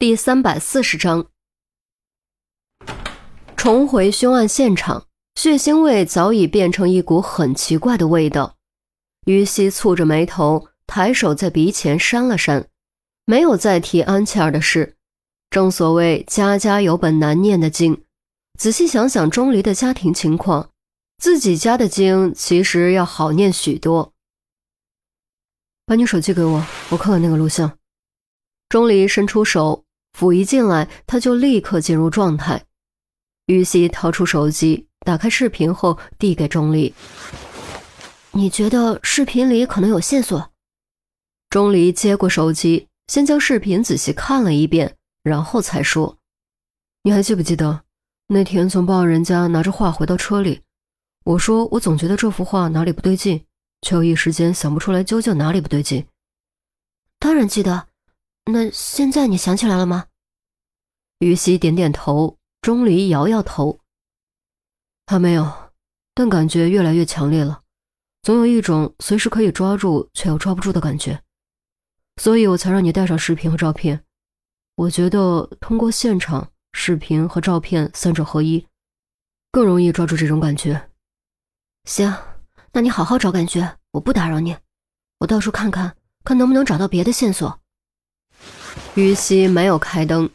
第三百四十章，重回凶案现场，血腥味早已变成一股很奇怪的味道。于西蹙着眉头，抬手在鼻前扇了扇，没有再提安琪儿的事。正所谓家家有本难念的经，仔细想想钟离的家庭情况，自己家的经其实要好念许多。把你手机给我，我看看那个录像。钟离伸出手。甫一进来，他就立刻进入状态。于西掏出手机，打开视频后递给钟离：“你觉得视频里可能有线索？”钟离接过手机，先将视频仔细看了一遍，然后才说：“你还记不记得那天从报案人家拿着画回到车里？我说我总觉得这幅画哪里不对劲，却又一时间想不出来究竟哪里不对劲。”“当然记得。那现在你想起来了吗？”于西点点头，钟离摇摇头。还没有，但感觉越来越强烈了，总有一种随时可以抓住却又抓不住的感觉，所以我才让你带上视频和照片。我觉得通过现场、视频和照片三者合一，更容易抓住这种感觉。行，那你好好找感觉，我不打扰你，我到处看看，看能不能找到别的线索。于西没有开灯。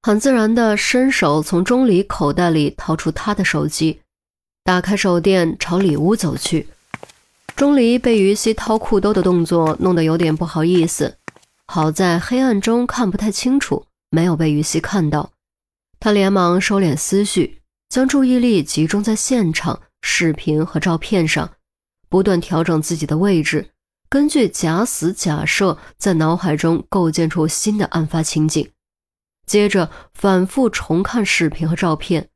很自然地伸手从钟离口袋里掏出他的手机，打开手电朝里屋走去。钟离被于西掏裤兜的动作弄得有点不好意思，好在黑暗中看不太清楚，没有被于西看到。他连忙收敛思绪，将注意力集中在现场、视频和照片上，不断调整自己的位置，根据假死假设，在脑海中构建出新的案发情景。接着反复重看视频和照片，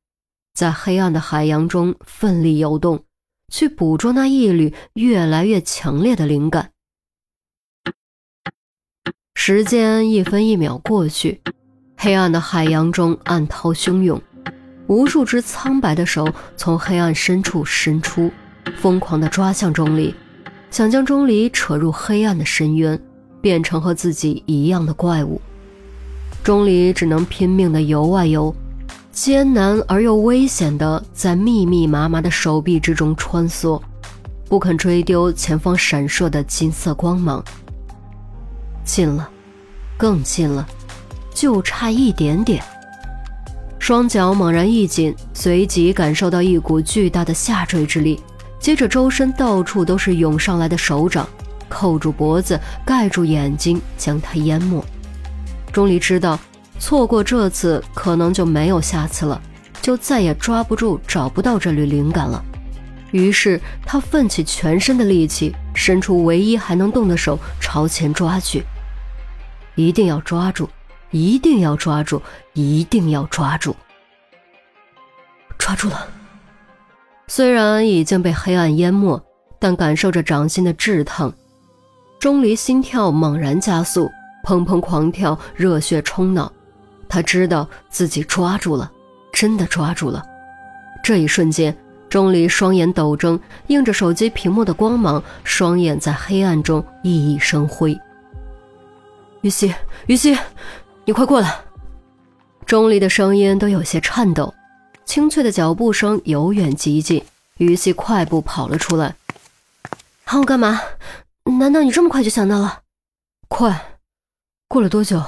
在黑暗的海洋中奋力游动，去捕捉那一缕越来越强烈的灵感。时间一分一秒过去，黑暗的海洋中暗涛汹涌，无数只苍白的手从黑暗深处伸出，疯狂地抓向钟离，想将钟离扯入黑暗的深渊，变成和自己一样的怪物。钟离只能拼命地游啊游，艰难而又危险地在密密麻麻的手臂之中穿梭，不肯追丢前方闪烁的金色光芒。近了，更近了，就差一点点。双脚猛然一紧，随即感受到一股巨大的下坠之力，接着周身到处都是涌上来的手掌，扣住脖子，盖住眼睛，将他淹没。钟离知道，错过这次，可能就没有下次了，就再也抓不住、找不到这缕灵感了。于是他奋起全身的力气，伸出唯一还能动的手朝前抓去。一定要抓住，一定要抓住，一定要抓住！抓住了。虽然已经被黑暗淹没，但感受着掌心的炙烫，钟离心跳猛然加速。砰砰狂跳，热血冲脑，他知道自己抓住了，真的抓住了。这一瞬间，钟离双眼陡睁，映着手机屏幕的光芒，双眼在黑暗中熠熠生辉。于西，于西，你快过来！钟离的声音都有些颤抖，清脆的脚步声由远及近。于西快步跑了出来。喊我干嘛？难道你这么快就想到了？快！过了多久？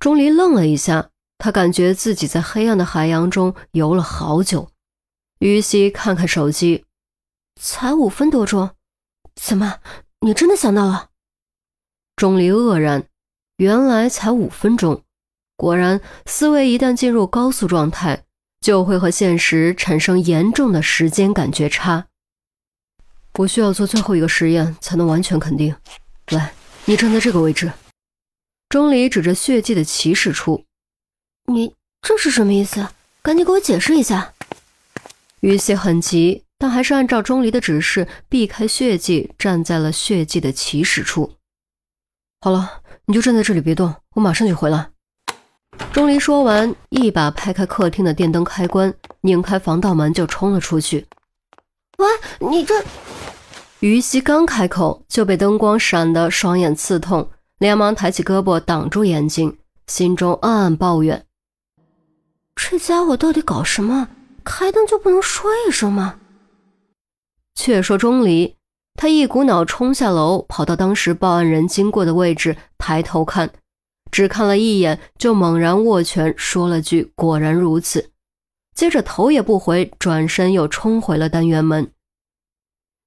钟离愣了一下，他感觉自己在黑暗的海洋中游了好久。于西看看手机，才五分多钟，怎么，你真的想到了？钟离愕然，原来才五分钟。果然，思维一旦进入高速状态，就会和现实产生严重的时间感觉差。我需要做最后一个实验，才能完全肯定。来，你站在这个位置。钟离指着血迹的起始处，你这是什么意思？赶紧给我解释一下。于西很急，但还是按照钟离的指示，避开血迹，站在了血迹的起始处。好了，你就站在这里别动，我马上就回来。钟离说完，一把拍开客厅的电灯开关，拧开防盗门就冲了出去。喂，你这……于西刚开口，就被灯光闪得双眼刺痛。连忙抬起胳膊挡住眼睛，心中暗暗抱怨：这家伙到底搞什么？开灯就不能说一声吗？却说钟离，他一股脑冲下楼，跑到当时报案人经过的位置，抬头看，只看了一眼，就猛然握拳，说了句“果然如此”，接着头也不回，转身又冲回了单元门。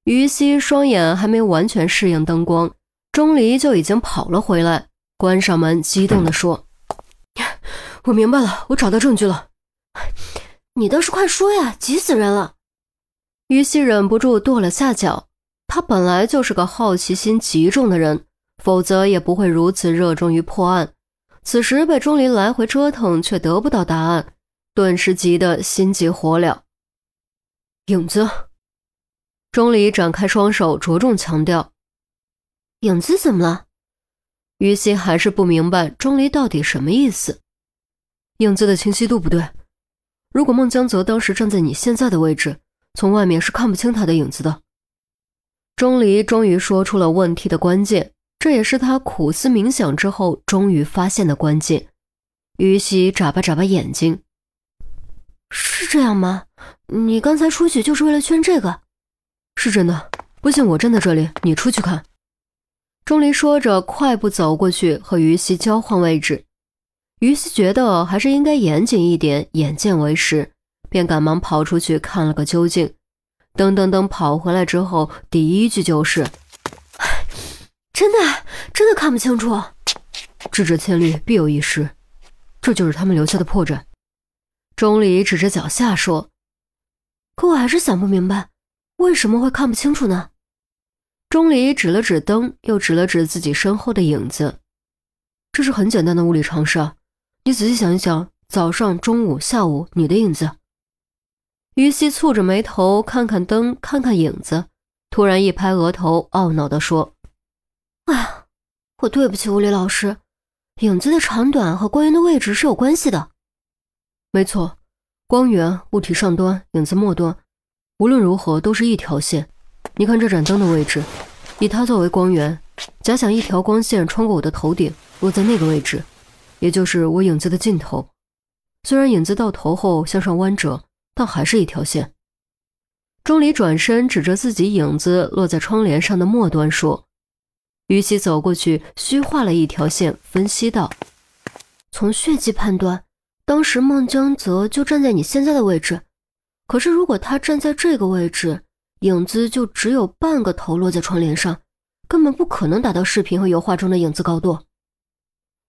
于西双眼还没完全适应灯光，钟离就已经跑了回来，关上门，激动地说：“我明白了，我找到证据了。”你倒是快说呀，急死人了！于西忍不住跺了下脚。他本来就是个好奇心极重的人，否则也不会如此热衷于破案。此时被钟离来回折腾，却得不到答案，顿时急得心急火燎。影子，钟离展开双手，着重强调：“影子怎么了？”于西还是不明白钟离到底什么意思。影子的清晰度不对。如果孟江泽当时站在你现在的位置，从外面是看不清他的影子的。钟离终于说出了问题的关键，这也是他苦思冥想之后终于发现的关键。于西眨巴眨巴眼睛：“是这样吗？你刚才出去就是为了圈这个？是真的。不信我站在这里，你出去看。”钟离说着，快步走过去和于西交换位置。于西觉得还是应该严谨一点，眼见为实，便赶忙跑出去看了个究竟。噔噔噔，跑回来之后，第一句就是：“真的，真的看不清楚。智者千虑，必有一失，这就是他们留下的破绽。”钟离指着脚下说：“可我还是想不明白，为什么会看不清楚呢？”钟离指了指灯，又指了指自己身后的影子：“这是很简单的物理常识啊。”你仔细想一想，早上、中午、下午，你的影子。于西蹙着眉头，看看灯，看看影子，突然一拍额头，懊恼地说：“哎呀，我对不起物理老师，影子的长短和光源的位置是有关系的。没错，光源物体上端，影子末端，无论如何都是一条线。你看这盏灯的位置，以它作为光源，假想一条光线穿过我的头顶，落在那个位置。”也就是我影子的尽头，虽然影子到头后向上弯折，但还是一条线。钟离转身指着自己影子落在窗帘上的末端说：“于西走过去，虚画了一条线，分析道：从血迹判断，当时孟江泽就站在你现在的位置。可是如果他站在这个位置，影子就只有半个头落在窗帘上，根本不可能达到视频和油画中的影子高度。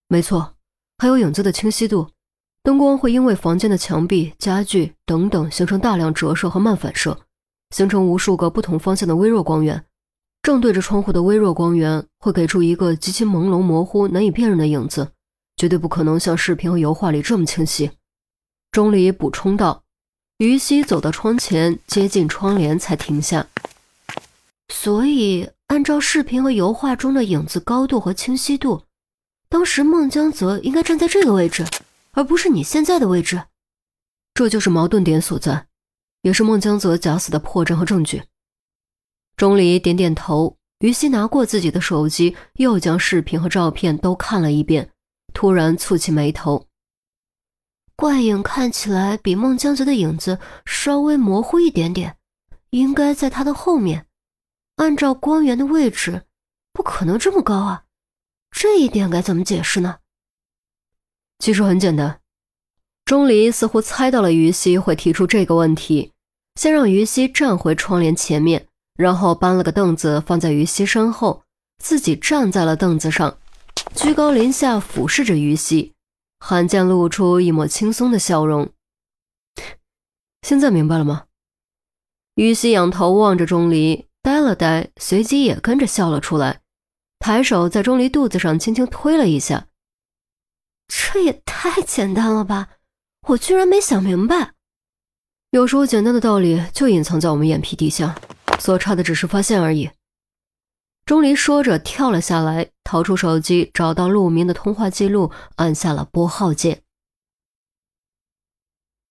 没错。”还有影子的清晰度，灯光会因为房间的墙壁、家具等等形成大量折射和漫反射，形成无数个不同方向的微弱光源。正对着窗户的微弱光源会给出一个极其朦胧、模糊、难以辨认的影子，绝对不可能像视频和油画里这么清晰。钟离补充道。于西走到窗前，接近窗帘才停下。所以，按照视频和油画中的影子高度和清晰度。当时孟江泽应该站在这个位置，而不是你现在的位置，这就是矛盾点所在，也是孟江泽假死的破绽和证据。钟离点点头，于西拿过自己的手机，又将视频和照片都看了一遍，突然蹙起眉头。怪影看起来比孟江泽的影子稍微模糊一点点，应该在他的后面。按照光源的位置，不可能这么高啊。这一点该怎么解释呢？其实很简单，钟离似乎猜到了于西会提出这个问题，先让于西站回窗帘前面，然后搬了个凳子放在于西身后，自己站在了凳子上，居高临下俯视着于西，罕见露出一抹轻松的笑容。现在明白了吗？于西仰头望着钟离，呆了呆，随即也跟着笑了出来。抬手在钟离肚子上轻轻推了一下，这也太简单了吧！我居然没想明白。有时候简单的道理就隐藏在我们眼皮底下，所差的只是发现而已。钟离说着，跳了下来，掏出手机，找到陆明的通话记录，按下了拨号键。